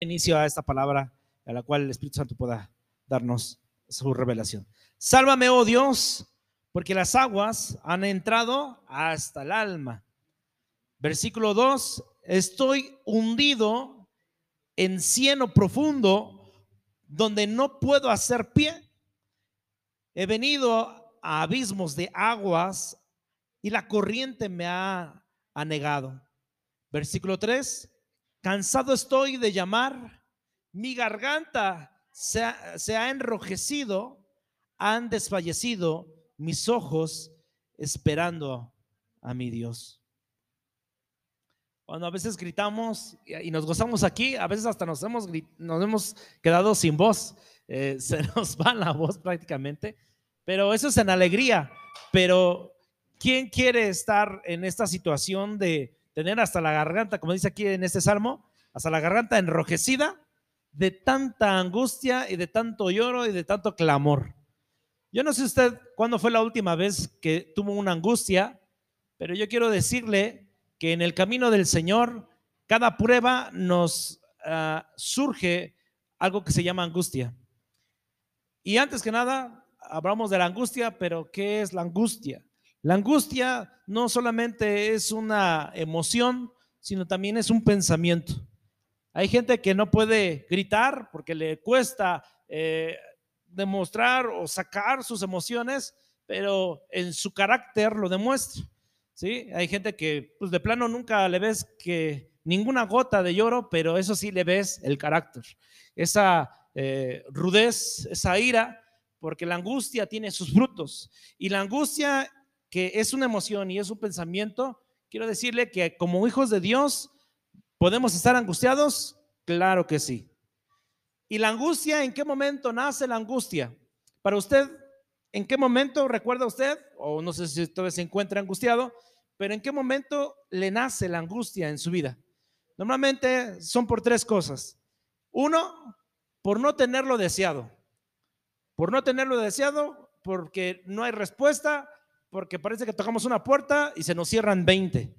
inicio a esta palabra a la cual el Espíritu Santo pueda darnos su revelación. Sálvame, oh Dios, porque las aguas han entrado hasta el alma. Versículo 2, estoy hundido en cieno profundo donde no puedo hacer pie. He venido a abismos de aguas y la corriente me ha anegado. Versículo 3, cansado estoy de llamar, mi garganta se ha, enrojecido, han desfallecido mis ojos esperando a mi Dios. Cuando a veces gritamos y nos gozamos aquí, a veces hasta nos hemos, quedado sin voz, eh, se nos va la voz prácticamente, pero eso es en alegría. Pero ¿quién quiere estar en esta situación de tener hasta la garganta, como dice aquí en este salmo, hasta la garganta enrojecida de tanta angustia y de tanto lloro y de tanto clamor. Yo no sé usted cuándo fue la última vez que tuvo una angustia, pero yo quiero decirle que en el camino del Señor, cada prueba nos ah, surge algo que se llama angustia. Y antes que nada, hablamos de la angustia, pero ¿qué es la angustia? La angustia no solamente es una emoción, sino también es un pensamiento. Hay gente que no puede gritar porque le cuesta eh, demostrar o sacar sus emociones, pero en su carácter lo demuestra. ¿sí? Hay gente que pues de plano nunca le ves que ninguna gota de lloro, pero eso sí le ves el carácter, esa eh, rudez, esa ira, porque la angustia tiene sus frutos. Y la angustia que es una emoción y es un pensamiento, quiero decirle que como hijos de Dios podemos estar angustiados, claro que sí. ¿Y la angustia, en qué momento nace la angustia? Para usted, ¿en qué momento recuerda usted, o no sé si usted se encuentra angustiado, pero en qué momento le nace la angustia en su vida? Normalmente son por tres cosas. Uno, por no tenerlo deseado. Por no tenerlo deseado, porque no hay respuesta porque parece que tocamos una puerta y se nos cierran 20.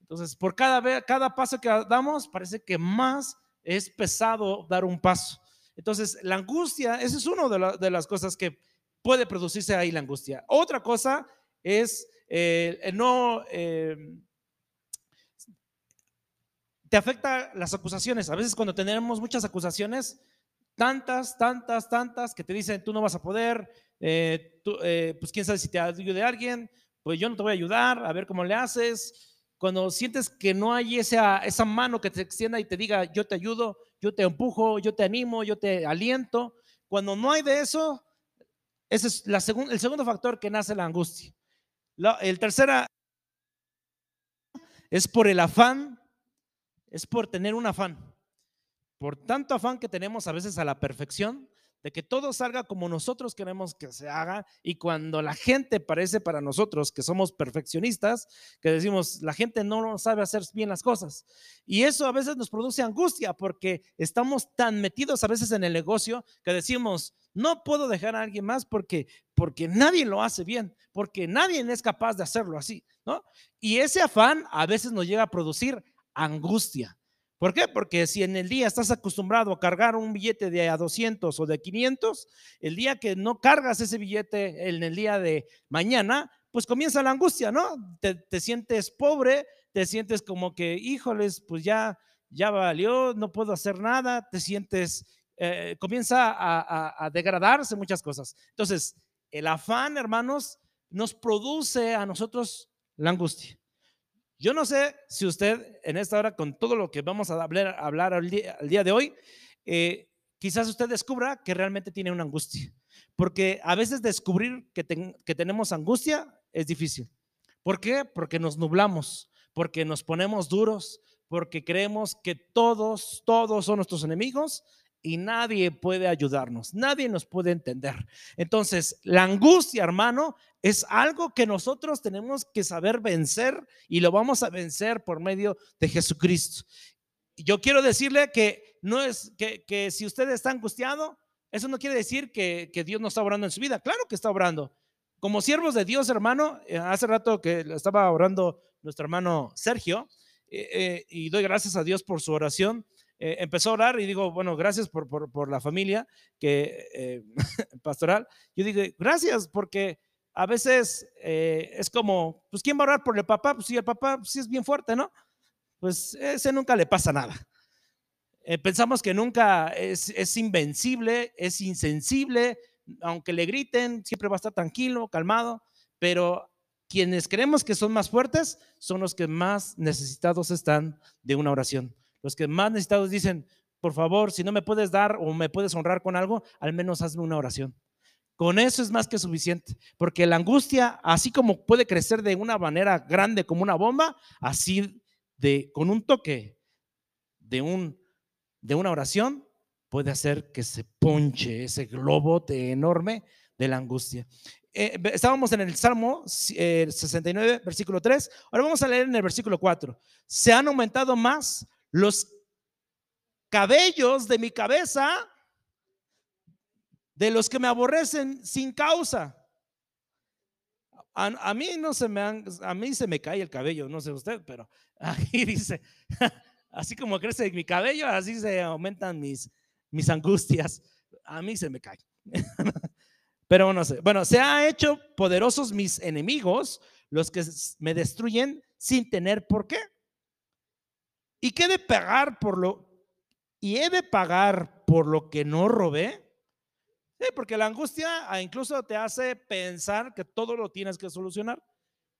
Entonces, por cada, cada paso que damos, parece que más es pesado dar un paso. Entonces, la angustia, esa es una de, las cosas que puede producirse ahí la angustia. Otra cosa es eh, no... Eh, te afecta las acusaciones. A veces cuando tenemos muchas acusaciones, tantas, tantas, tantas, que te dicen, tú no vas a poder, eh, eh, pues quién sabe si te ayude alguien, pues yo no te voy a ayudar, a ver cómo le haces. Cuando sientes que no hay esa, esa mano que te extienda y te diga, yo te ayudo, yo te empujo, yo te animo, yo te aliento, cuando no hay de eso, ese es la el segundo factor que nace la angustia. el tercero es por el afán, es por tener un afán. Por tanto afán que tenemos a veces a la perfección, de que todo salga como nosotros queremos que se haga y cuando la gente parece para nosotros que somos perfeccionistas, que decimos, la gente no sabe hacer bien las cosas. Y eso a veces nos produce angustia porque estamos tan metidos a veces en el negocio que decimos, no puedo dejar a alguien más porque porque nadie lo hace bien, porque nadie es capaz de hacerlo así, ¿no? Y ese afán a veces nos llega a producir angustia. ¿Por qué? Porque si en el día estás acostumbrado a cargar un billete de a 200 o de 500, el día que no cargas ese billete en el día de mañana, pues comienza la angustia, ¿no? Te, sientes pobre, te sientes como que, híjoles, pues ya, ya valió, no puedo hacer nada, te sientes, eh, comienza a, a degradarse muchas cosas. Entonces, el afán, hermanos, nos produce a nosotros la angustia. Yo no sé si usted en esta hora, con todo lo que vamos a hablar, al, día, día de hoy, eh, quizás usted descubra que realmente tiene una angustia. Porque a veces descubrir que, que tenemos angustia es difícil. ¿Por qué? Porque nos nublamos, porque nos ponemos duros, porque creemos que todos, todos son nuestros enemigos y nadie puede ayudarnos, nadie nos puede entender. Entonces, la angustia, hermano, es algo que nosotros tenemos que saber vencer y lo vamos a vencer por medio de Jesucristo. Yo quiero decirle que no es que, si usted está angustiado, eso no quiere decir que, Dios no está orando en su vida. Claro que está orando. Como siervos de Dios, hermano, eh, hace rato que estaba orando nuestro hermano Sergio, eh, eh, y doy gracias a Dios por su oración eh, empezó a orar y digo, bueno, gracias por, por, la familia que pastoral. Yo digo, gracias porque a veces eh, es como, pues ¿quién va a orar por el papá? Pues si el papá pues, sí es bien fuerte, ¿no? Pues ese nunca le pasa nada. pensamos que nunca es, es invencible, es insensible, aunque le griten, siempre va a estar tranquilo, calmado, pero quienes creemos que son más fuertes son los que más necesitados están de una oración. Los que más necesitados dicen, por favor, si no me puedes dar o me puedes honrar con algo, al menos hazme una oración. Con eso es más que suficiente, porque la angustia, así como puede crecer de una manera grande como una bomba, así de con un toque de un de una oración puede hacer que se ponche ese globo enorme de la angustia. Eh, estábamos en el Salmo 69, eh, versículo 3. Ahora vamos a leer en el versículo 4. Se han aumentado más los cabellos de mi cabeza de los que me aborrecen sin causa. A, mí no se me a mí se me cae el cabello, no sé usted, pero aquí dice, así como crece mi cabello, así se aumentan mis, mis angustias. A mí se me cae. pero no sé. Bueno, se ha hecho poderosos mis enemigos, los que me destruyen sin tener por qué. ¿Y qué de pagar por lo y he de pagar por lo que no robé? Sí, porque la angustia ah, incluso te hace pensar que todo lo tienes que solucionar.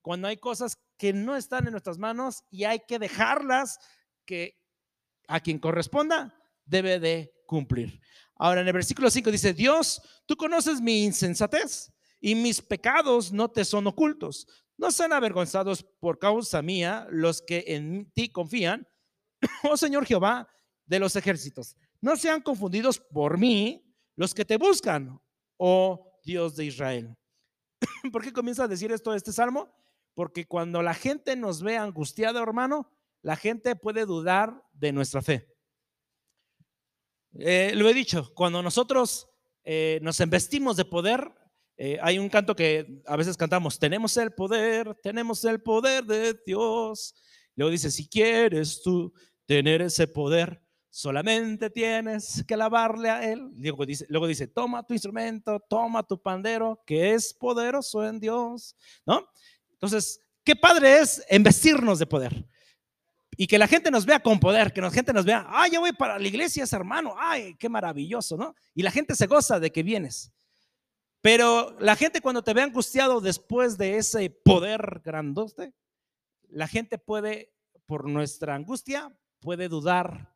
Cuando hay cosas que no están en nuestras manos y hay que dejarlas que a quien corresponda debe de cumplir. Ahora en el versículo 5 dice, Dios, tú conoces mi insensatez y mis pecados no te son ocultos. No sean avergonzados por causa mía los que en ti confían oh Señor Jehová de los ejércitos, no sean confundidos por mí los que te buscan, oh Dios de Israel. ¿Por qué comienza a decir esto este salmo? Porque cuando la gente nos ve angustiada, hermano, la gente puede dudar de nuestra fe. Eh, lo he dicho, cuando nosotros eh, nos embestimos de poder, eh, hay un canto que a veces cantamos, tenemos el poder, tenemos el poder de Dios. Luego dice, si quieres tú tener ese poder, solamente tienes que lavarle a Él. Luego dice, toma tu instrumento, toma tu pandero, que es poderoso en Dios, ¿no? Entonces, qué padre es investirnos de poder. Y que la gente nos vea con poder, que la gente nos vea, ay, ya voy para la iglesia, hermano, ay, qué maravilloso, ¿no? Y la gente se goza de que vienes. Pero la gente cuando te ve angustiado después de ese poder grandote, la gente puede, por nuestra angustia, puede dudar.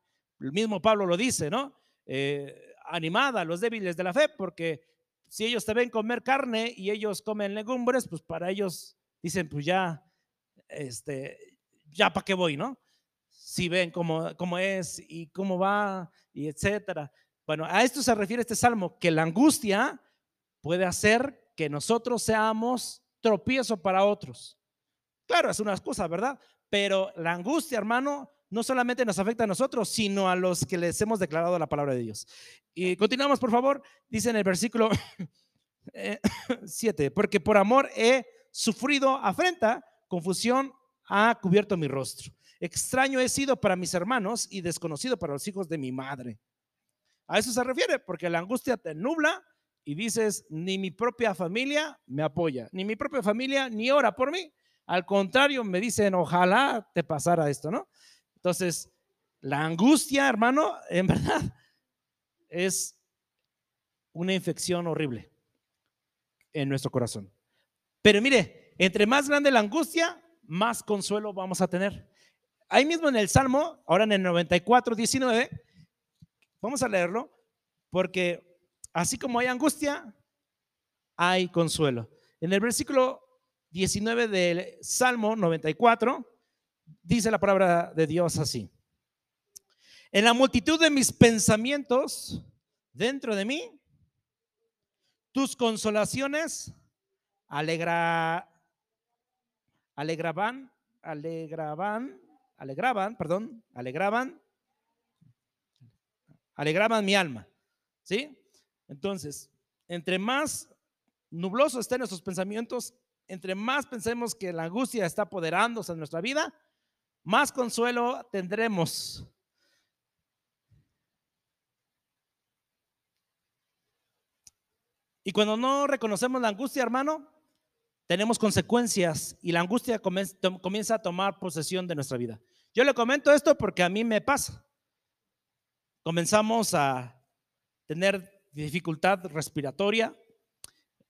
El mismo Pablo lo dice, ¿no? Eh, animada a los débiles de la fe, porque si ellos te ven comer carne y ellos comen legumbres, pues para ellos dicen, pues ya, este, ya para qué voy, ¿no? Si ven cómo, cómo es y cómo va y etcétera. Bueno, a esto se refiere este salmo, que la angustia puede hacer que nosotros seamos tropiezo para otros. Claro, es una excusa, ¿verdad? Pero la angustia, hermano, no solamente nos afecta a nosotros, sino a los que les hemos declarado la palabra de Dios. Y continuamos, por favor. Dice en el versículo 7, porque por amor he sufrido afrenta, confusión ha cubierto mi rostro. Extraño he sido para mis hermanos y desconocido para los hijos de mi madre. A eso se refiere, porque la angustia te nubla y dices, ni mi propia familia me apoya, ni mi propia familia ni ora por mí. Al contrario, me dicen, ojalá te pasara esto, ¿no? Entonces, la angustia, hermano, en verdad, es una infección horrible en nuestro corazón. Pero mire, entre más grande la angustia, más consuelo vamos a tener. Ahí mismo en el Salmo, ahora en el 94, 19, vamos a leerlo, porque así como hay angustia, hay consuelo. En el versículo 19 del Salmo 94, dice la palabra de Dios así. En la multitud de mis pensamientos dentro de mí, tus consolaciones alegra, alegraban, alegraban, alegraban, perdón, alegraban, alegraban mi alma. ¿Sí? Entonces, entre más nublosos estén nuestros pensamientos, entre más pensemos que la angustia está apoderándose en nuestra vida, más consuelo tendremos. Y cuando no reconocemos la angustia, hermano, tenemos consecuencias y la angustia comienza a tomar posesión de nuestra vida. Yo le comento esto porque a mí me pasa. Comenzamos a tener dificultad respiratoria,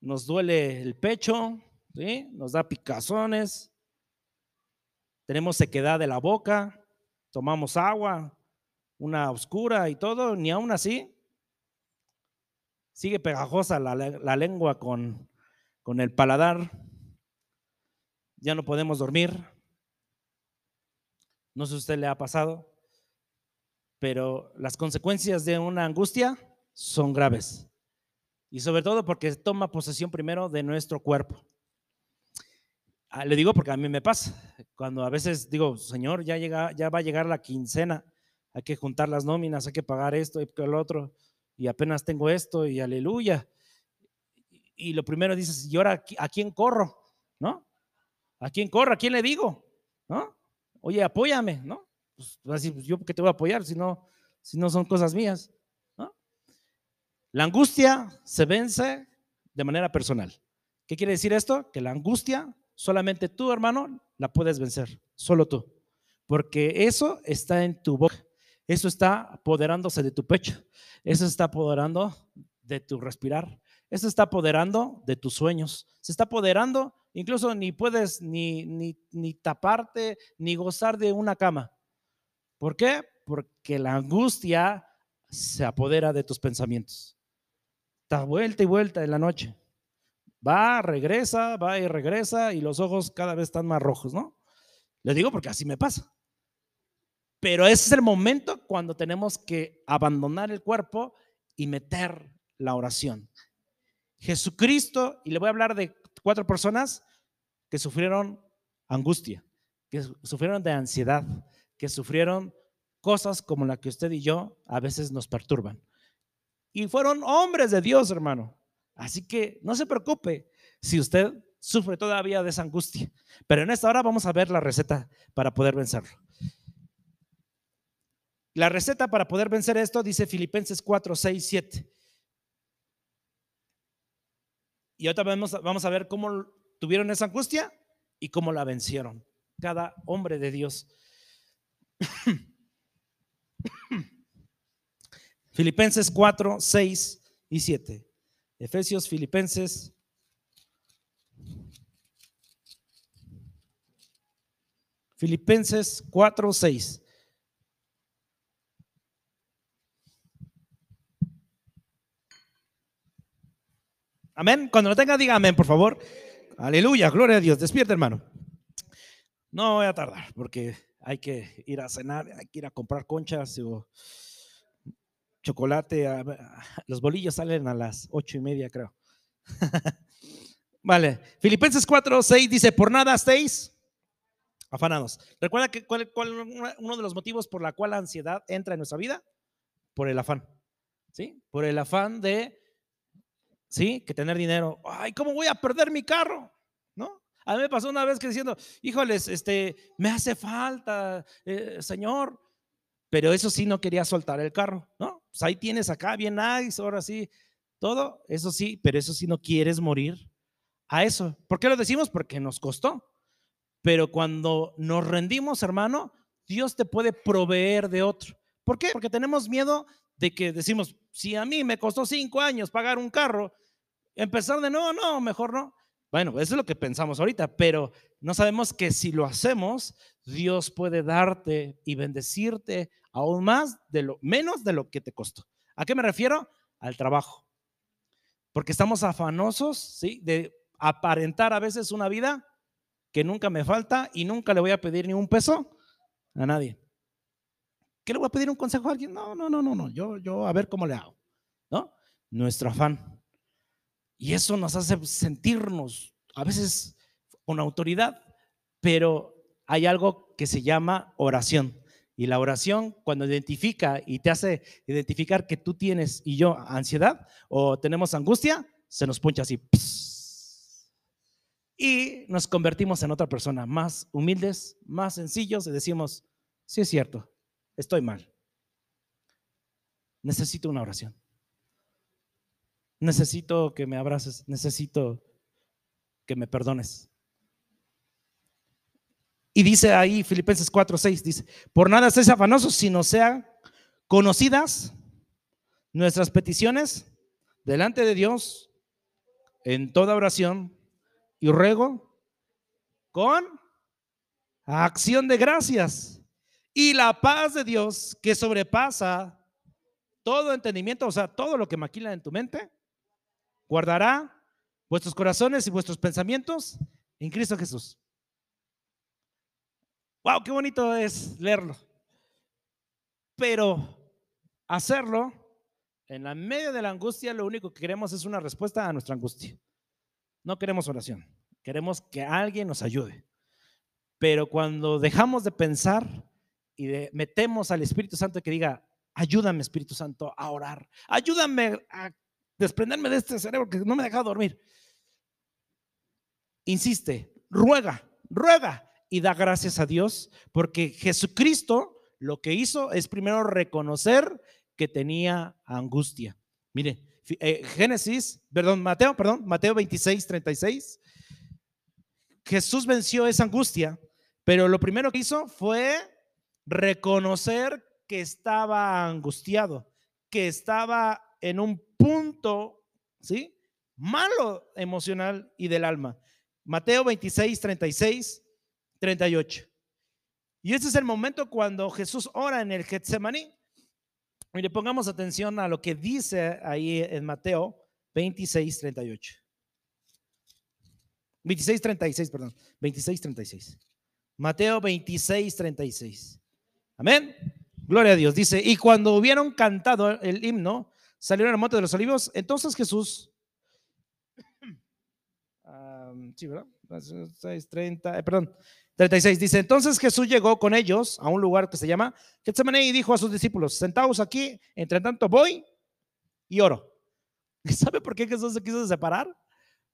nos duele el pecho, ¿sí? nos da picazones, tenemos sequedad de la boca, tomamos agua, una oscura y todo, ni aún así sigue pegajosa la, lengua con, con el paladar, ya no podemos dormir. No sé si usted le ha pasado, pero las consecuencias de una angustia son graves. Y sobre todo porque toma posesión primero de nuestro cuerpo. Ah, le digo porque a mí me pasa. Cuando a veces digo, Señor, ya, llega, ya va a llegar la quincena, hay que juntar las nóminas, hay que pagar esto y lo otro, y apenas tengo esto y aleluya y lo primero dices, ¿y ahora a quién corro? ¿No? ¿A quién corro? ¿A quién le digo? ¿No? Oye, apóyame, ¿no? Pues, pues, pues yo porque te voy a apoyar si no, si no son cosas mías. ¿no? La angustia se vence de manera personal. ¿Qué quiere decir esto? Que la angustia solamente tú, hermano, la puedes vencer, solo tú. Porque eso está en tu boca, eso está apoderándose de tu pecho, eso está apoderando de tu respirar, eso está apoderando de tus sueños. Se está apoderando, incluso ni puedes ni, ni, ni taparte, ni gozar de una cama. ¿Por qué? Porque la angustia se apodera de tus pensamientos. Está vuelta y vuelta en la noche. Va, regresa, va y regresa y los ojos cada vez están más rojos, ¿no? Le digo porque así me pasa. Pero ese es el momento cuando tenemos que abandonar el cuerpo y meter la oración. Jesucristo, y le voy a hablar de cuatro personas que sufrieron angustia, que sufrieron de ansiedad, que sufrieron cosas como la que usted y yo a veces nos perturban. Y fueron hombres de Dios, hermano. Así que no se preocupe si usted sufre todavía de esa angustia. Pero en esta hora vamos a ver la receta para poder vencerlo. La receta para poder vencer esto dice Filipenses 4, 6, 7. Y ahorita vamos, vamos a ver cómo tuvieron esa angustia y cómo la vencieron. Cada hombre de Dios. Filipenses 4, 6 y 7. Efesios, Filipenses. Filipenses 4, 6. Amén. Cuando lo tenga, diga amén, por favor. Aleluya, gloria a Dios. Despierta, hermano. No voy a tardar porque hay que ir a cenar, hay que ir a comprar conchas o chocolate. Los bolillos salen a las ocho y media, creo. vale. Filipenses 4, 6 dice: Por nada estéis afanados. ¿Recuerda que cuál, uno de los motivos por la cual la ansiedad entra en nuestra vida? Por el afán. ¿Sí? Por el afán de ¿sí? Que tener dinero. Ay, ¿cómo voy a perder mi carro? ¿No? A mí me pasó una vez que diciendo, híjoles, este, me hace falta, eh, Señor. Pero eso sí, no quería soltar el carro, ¿no? Pues ahí tienes acá, bien nice, ahora sí, todo, eso sí, pero eso sí no quieres morir a eso. ¿Por qué lo decimos? Porque nos costó. Pero cuando nos rendimos, hermano, Dios te puede proveer de otro. ¿Por qué? Porque tenemos miedo de que decimos, si a mí me costó cinco años pagar un carro, empezar de nuevo, no, mejor no. Bueno, eso es lo que pensamos ahorita, pero no sabemos que si lo hacemos, Dios puede darte y bendecirte aún más de lo menos de lo que te costó. ¿A qué me refiero? Al trabajo. Porque estamos afanosos, ¿sí? De aparentar a veces una vida que nunca me falta y nunca le voy a pedir ni un peso a nadie. ¿Qué le voy a pedir un consejo a alguien? No, no, no, no, no. Yo, yo a ver cómo le hago. ¿No? Nuestro afán. Y eso nos hace sentirnos a veces con autoridad, pero hay algo que se llama oración. Y la oración, cuando identifica y te hace identificar que tú tienes y yo ansiedad o tenemos angustia, se nos puncha así. Y nos convertimos en otra persona, más humildes, más sencillos y decimos, sí es cierto, estoy mal. Necesito una oración. Necesito que me abraces, necesito que me perdones. Y dice ahí Filipenses 4, 6, dice, por nada estés afanosos, sino sean conocidas nuestras peticiones delante de Dios en toda oración y ruego con acción de gracias. Y la paz de Dios que sobrepasa todo entendimiento, o sea, todo lo que maquila en tu mente, guardará vuestros corazones y vuestros pensamientos en Cristo Jesús. Wow, qué bonito es leerlo. Pero hacerlo en la medio de la angustia, lo único que queremos es una respuesta a nuestra angustia. No queremos oración, queremos que alguien nos ayude. Pero cuando dejamos de pensar y metemos al Espíritu Santo que diga, ayúdame Espíritu Santo a orar, ayúdame a desprenderme de este cerebro que no me deja dormir. Insiste, ruega, ruega, y da gracias a Dios porque Jesucristo lo que hizo es primero reconocer que tenía angustia. Mire, eh, Génesis, perdón, Mateo, perdón, Mateo 26, 36. Jesús venció esa angustia, pero lo primero que hizo fue reconocer que estaba angustiado, que estaba en un punto, ¿sí? Malo emocional y del alma. Mateo 26, 36 38. Y este es el momento cuando Jesús ora en el Getsemaní. Le pongamos atención a lo que dice ahí en Mateo 26, 38. 26, 36, perdón. 26, 36. Mateo 26, 36. Amén. Gloria a Dios. Dice, y cuando hubieron cantado el himno, salieron al monte de los olivos. Entonces Jesús, sí, ¿verdad? 6, 30, eh, perdón, 36 dice, entonces Jesús llegó con ellos a un lugar que se llama Getsemaní y dijo a sus discípulos, sentaos aquí, entre tanto voy y oro. ¿Sabe por qué Jesús se quiso separar?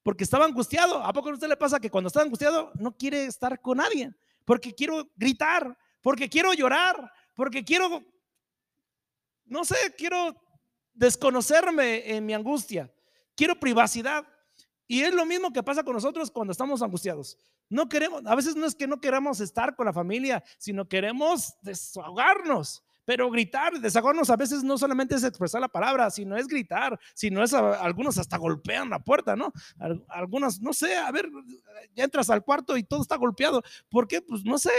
Porque estaba angustiado. ¿A poco a usted le pasa que cuando está angustiado no quiere estar con nadie? Porque quiero gritar, porque quiero llorar, porque quiero, no sé, quiero desconocerme en mi angustia. Quiero privacidad. Y es lo mismo que pasa con nosotros cuando estamos angustiados. No queremos, a veces no es que no queramos estar con la familia, sino queremos desahogarnos. Pero gritar, desahogarnos a veces no solamente es expresar la palabra, sino es gritar, sino es, algunos hasta golpean la puerta, ¿no? Algunos, no sé, a ver, ya entras al cuarto y todo está golpeado. ¿Por qué? Pues no sé,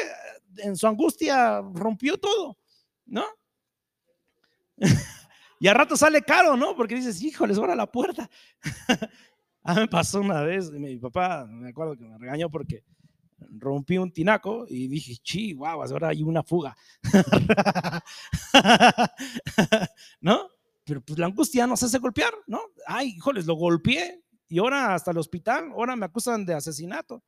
en su angustia rompió todo, ¿no? y a rato sale caro, ¿no? Porque dices, híjole, sobra la puerta. A mí me pasó una vez, mi papá, me acuerdo que me regañó porque rompí un tinaco y dije, chi, guau, ahora hay una fuga. ¿No? Pero pues la angustia nos hace golpear, ¿no? Ay, híjoles, lo golpeé y ahora hasta el hospital, ahora me acusan de asesinato.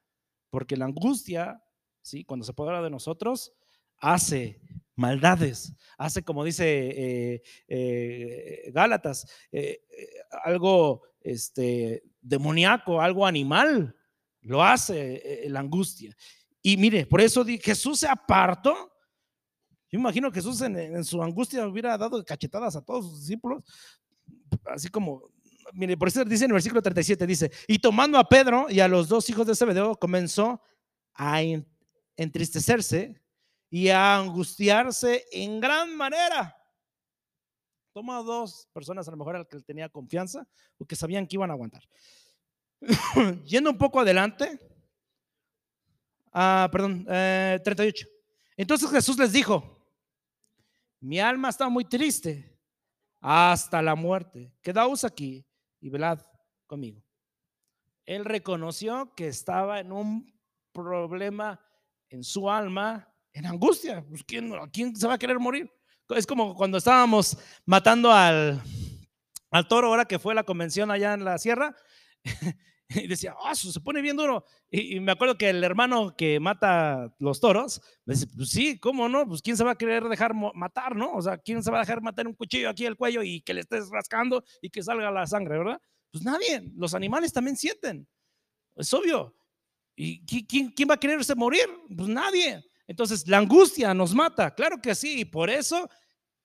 Porque la angustia, ¿sí? Cuando se apodera de nosotros, hace maldades, hace como dice eh, eh, Gálatas, eh, algo este, demoníaco, algo animal, lo hace la angustia. Y mire, por eso Jesús se apartó. Yo imagino que Jesús en, su angustia hubiera dado cachetadas a todos sus discípulos, así como, mire, por eso dice en el versículo 37, dice, y tomando a Pedro y a los dos hijos de Zebedeo, comenzó a entristecerse y a angustiarse en gran manera. Toma dos personas a lo mejor al que tenía confianza o que sabían que iban a aguantar. Yendo un poco adelante, ah, perdón, 38. Eh, Entonces Jesús les dijo, mi alma está muy triste hasta la muerte. Quedaos aquí y velad conmigo. Él reconoció que estaba en un problema en su alma en angustia. Pues, ¿quién, ¿Quién se va a querer morir? Es como cuando estábamos matando al, toro, ahora que fue la convención allá en la sierra, y decía, ah, se pone bien duro. Y, me acuerdo que el hermano que mata los toros, me dice, pues sí, ¿cómo no? Pues quién se va a querer dejar matar, ¿no? O sea, ¿quién se va a dejar matar un cuchillo aquí al cuello y que le estés rascando y que salga la sangre, ¿verdad? Pues nadie, los animales también sienten, es obvio. ¿Y quién, quién va a quererse morir? Pues nadie. Entonces, la angustia nos mata, claro que sí, y por eso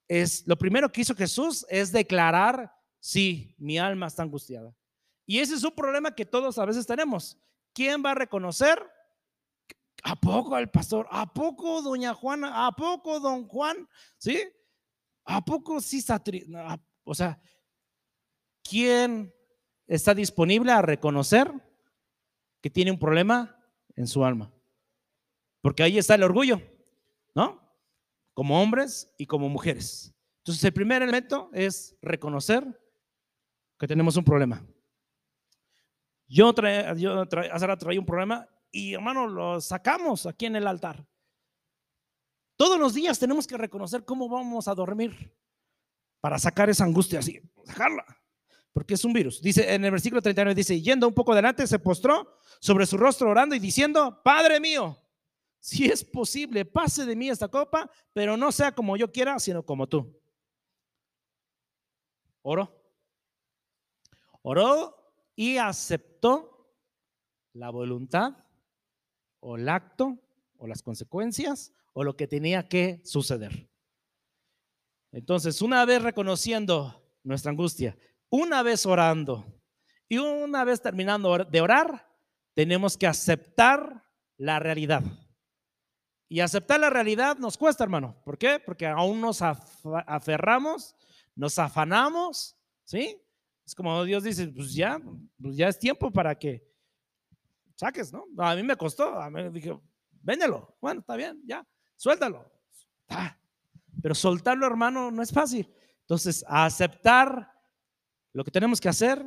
es lo primero que hizo Jesús es declarar Sí, mi alma está angustiada. Y ese es un problema que todos a veces tenemos. ¿Quién va a reconocer? ¿A poco el pastor? ¿A poco doña Juana? ¿A poco don Juan? ¿Sí? ¿A poco sí está O sea, ¿quién está disponible a reconocer que tiene un problema en su alma? Porque ahí está el orgullo, ¿no? Como hombres y como mujeres. Entonces, el primer elemento es reconocer que tenemos un problema. Yo, traía, yo traía un problema y hermano, lo sacamos aquí en el altar. Todos los días tenemos que reconocer cómo vamos a dormir para sacar esa angustia así, sacarla, porque es un virus. Dice en el versículo 39, dice, yendo un poco adelante, se postró sobre su rostro orando y diciendo, Padre mío, si es posible, pase de mí esta copa, pero no sea como yo quiera, sino como tú. Oró. Oró y aceptó la voluntad o el acto o las consecuencias o lo que tenía que suceder. Entonces, una vez reconociendo nuestra angustia, una vez orando y una vez terminando de orar, tenemos que aceptar la realidad. Y aceptar la realidad nos cuesta, hermano. ¿Por qué? Porque aún nos aferramos, nos afanamos, ¿sí? Es como Dios dice, pues ya, pues ya es tiempo para que saques, ¿no? A mí me costó, dije, véndelo. Bueno, está bien, ya, suéltalo. Pero soltarlo, hermano, no es fácil. Entonces, aceptar lo que tenemos que hacer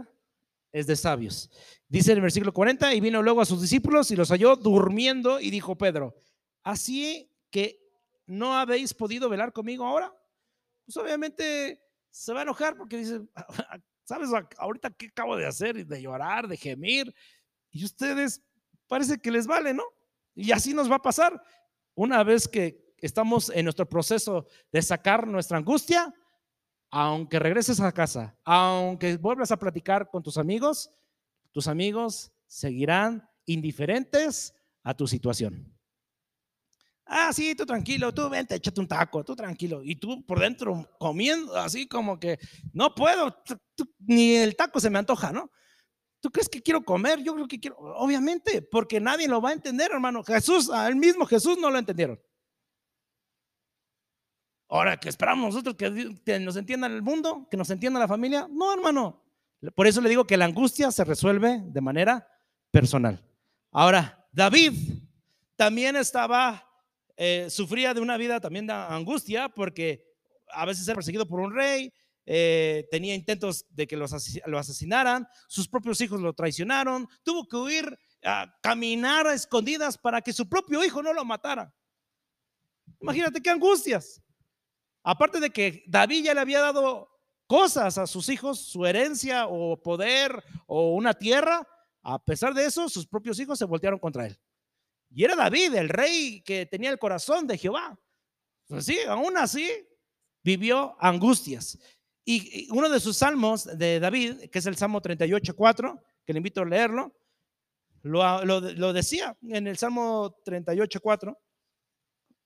es de sabios. Dice el versículo 40, y vino luego a sus discípulos y los halló durmiendo y dijo Pedro, así que no habéis podido velar conmigo ahora. Pues obviamente se va a enojar porque dice, ¿sabes ahorita qué acabo de hacer? De llorar, de gemir, y ustedes parece que les vale, ¿no? Y así nos va a pasar. Una vez que estamos en nuestro proceso de sacar nuestra angustia, aunque regreses a casa, aunque vuelvas a platicar con tus amigos, tus amigos seguirán indiferentes a tu situación. Ah, sí, tú tranquilo, tú vente, échate un taco, tú tranquilo. Y tú por dentro comiendo, así como que no puedo, ni el taco se me antoja, ¿no? ¿Tú crees que quiero comer? Yo creo que quiero, obviamente, porque nadie lo va a entender, hermano. Jesús, al mismo Jesús no lo entendieron. Ahora, que esperamos nosotros que, nos entiendan el mundo, que nos entienda la familia. No, hermano. Por eso le digo que la angustia se resuelve de manera personal. Ahora, David también estaba, eh, sufría de una vida también de angustia porque a veces era perseguido por un rey, eh, tenía intentos de que lo asesinaran, sus propios hijos lo traicionaron, tuvo que huir a caminar a escondidas para que su propio hijo no lo matara. Imagínate qué angustias. Aparte de que David ya le había dado cosas a sus hijos, su herencia o poder o una tierra, a pesar de eso, sus propios hijos se voltearon contra él. Y era David, el rey que tenía el corazón de Jehová. Pues sí, aún así vivió angustias. Y uno de sus salmos de David, que es el Salmo 38.4, que le invito a leerlo, lo, lo, decía en el Salmo 38.4.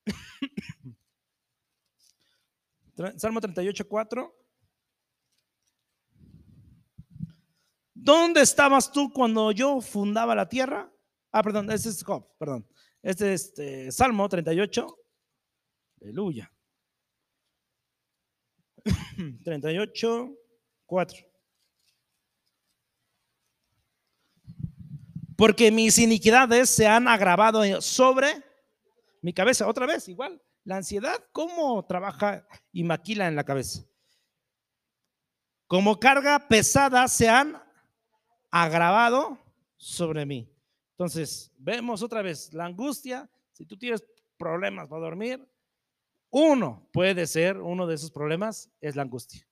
Salmo 38.4. ¿Dónde estabas tú cuando yo fundaba la tierra? Ah, perdón, ese es Job, perdón. Este es este, Salmo 38. Aleluya. 38, 4. Porque mis iniquidades se han agravado sobre mi cabeza. Otra vez, igual. La ansiedad, ¿cómo trabaja y maquila en la cabeza? Como carga pesada se han agravado sobre mí. Entonces, vemos otra vez la angustia. Si tú tienes problemas para dormir, uno puede ser, uno de esos problemas es la angustia.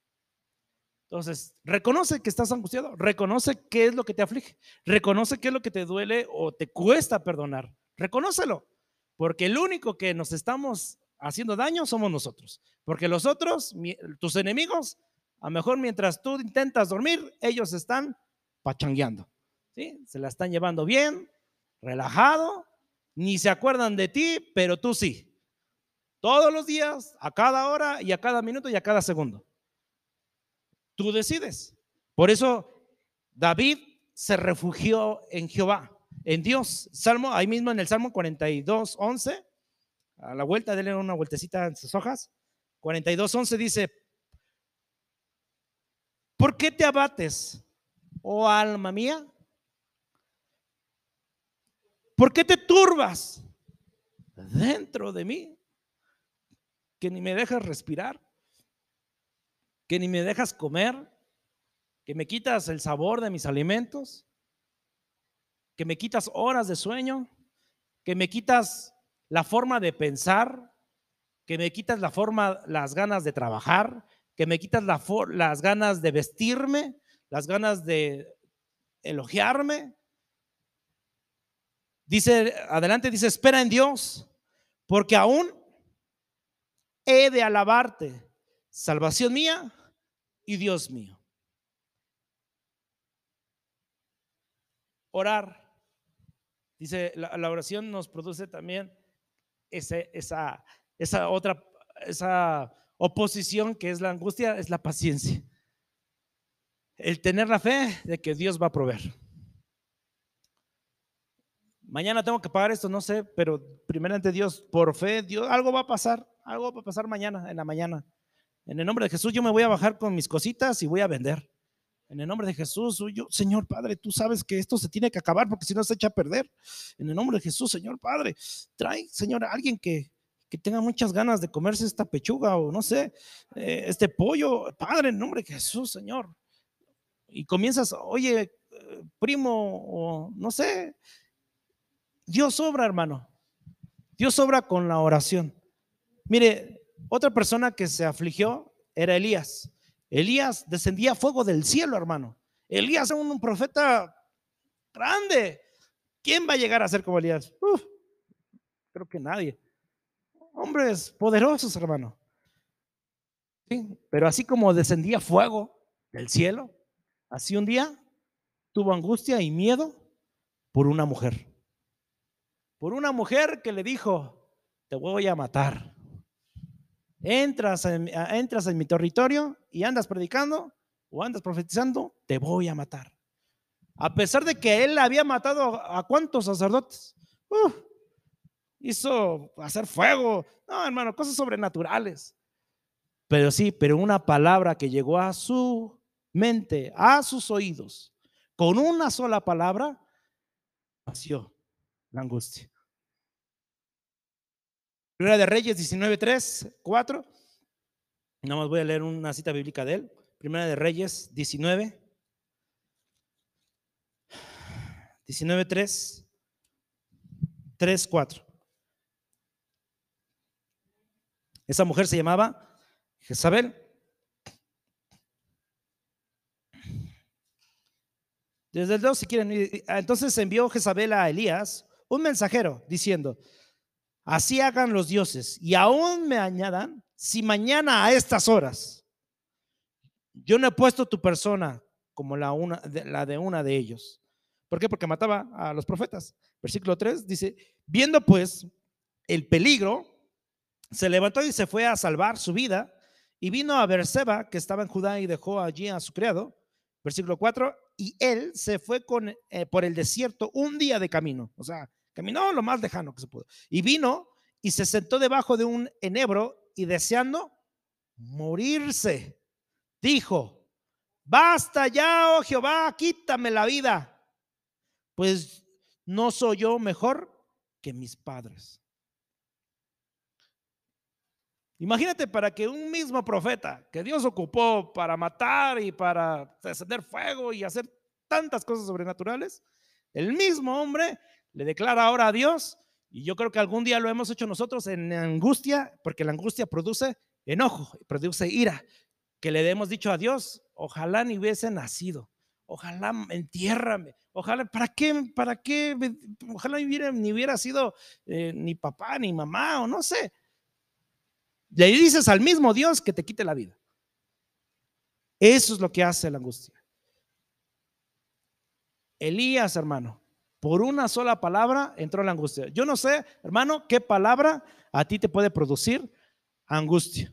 Entonces, reconoce que estás angustiado, reconoce qué es lo que te aflige, reconoce qué es lo que te duele o te cuesta perdonar, reconócelo, porque el único que nos estamos haciendo daño somos nosotros, porque los otros, tus enemigos, a lo mejor mientras tú intentas dormir, ellos están pachangueando, ¿sí? Se la están llevando bien, relajado, ni se acuerdan de ti, pero tú sí. Todos los días, a cada hora y a cada minuto y a cada segundo. Tú decides. Por eso David se refugió en Jehová, en Dios. Salmo, ahí mismo en el Salmo 42, 11, a la vuelta, denle una vueltecita en sus hojas. 42, 11 dice, ¿por qué te abates, oh alma mía? ¿Por qué te turbas dentro de mí? Que ni me dejas respirar, que ni me dejas comer, que me quitas el sabor de mis alimentos, que me quitas horas de sueño, que me quitas la forma de pensar, que me quitas la forma, las ganas de trabajar, que me quitas las ganas de vestirme, las ganas de elogiarme. Dice, adelante dice, espera en Dios, porque aún he de alabarte, salvación mía y Dios mío. Orar. Dice, la, oración nos produce también ese, esa, esa otra, esa oposición que es la angustia, es la paciencia. El tener la fe de que Dios va a proveer. Mañana tengo que pagar esto, no sé, pero primeramente Dios, por fe, Dios, algo va a pasar, algo va a pasar mañana, en la mañana. En el nombre de Jesús yo me voy a bajar con mis cositas y voy a vender. En el nombre de Jesús, yo, Señor Padre, tú sabes que esto se tiene que acabar porque si no se echa a perder. En el nombre de Jesús, Señor Padre, trae, Señor, a alguien que, que tenga muchas ganas de comerse esta pechuga o no sé, eh, este pollo. Padre, en nombre de Jesús, Señor. Y comienzas, oye, eh, primo, o no sé. Dios obra, hermano. Dios obra con la oración. Mire, otra persona que se afligió era Elías. Elías descendía fuego del cielo, hermano. Elías era un profeta grande. ¿Quién va a llegar a ser como Elías? creo que nadie. Hombres poderosos, hermano. pero así como descendía fuego del cielo, así un día tuvo angustia y miedo por una mujer. Por una mujer que le dijo, te voy a matar entras en, entras en mi territorio y andas predicando o andas profetizando, te voy a matar. A pesar de que él había matado a cuántos sacerdotes, hizo hacer fuego, no hermano, cosas sobrenaturales. Pero sí, pero una palabra que llegó a su mente, a sus oídos, con una sola palabra, nació la angustia. Primera de Reyes 19, 3, 4. Nada más voy a leer una cita bíblica de él. Primera de Reyes 19. 19, 3. 3, 4. Esa mujer se llamaba Jezabel. Desde el 2, si quieren. Entonces envió Jezabel a Elías un mensajero diciendo: Así hagan los dioses y aún me añadan, si mañana a estas horas yo no he puesto tu persona como la, una, de, la de una de ellos. ¿Por qué? Porque mataba a los profetas. Versículo 3 dice, viendo pues el peligro, se levantó y se fue a salvar su vida y vino a Berseba, que estaba en Judá, y dejó allí a su criado. Versículo 4, y él se fue con, eh, por el desierto un día de camino. O sea, Caminó lo más lejano que se pudo. Y vino y se sentó debajo de un enebro y deseando morirse, dijo, basta ya, oh Jehová, quítame la vida, pues no soy yo mejor que mis padres. Imagínate para que un mismo profeta que Dios ocupó para matar y para encender fuego y hacer tantas cosas sobrenaturales, el mismo hombre le declara ahora a Dios, y yo creo que algún día lo hemos hecho nosotros en angustia, porque la angustia produce enojo, produce ira, que le hemos dicho a Dios, ojalá ni hubiese nacido, ojalá entiérrame, ojalá, ¿para qué? ¿Para qué? Ojalá ni hubiera, ni hubiera sido eh, ni papá ni mamá o no sé. Le dices al mismo Dios que te quite la vida. Eso es lo que hace la angustia. Elías, hermano, por una sola palabra entró la angustia. Yo no sé, hermano, qué palabra a ti te puede producir angustia.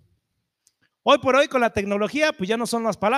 Hoy por hoy con la tecnología, pues ya no son las palabras.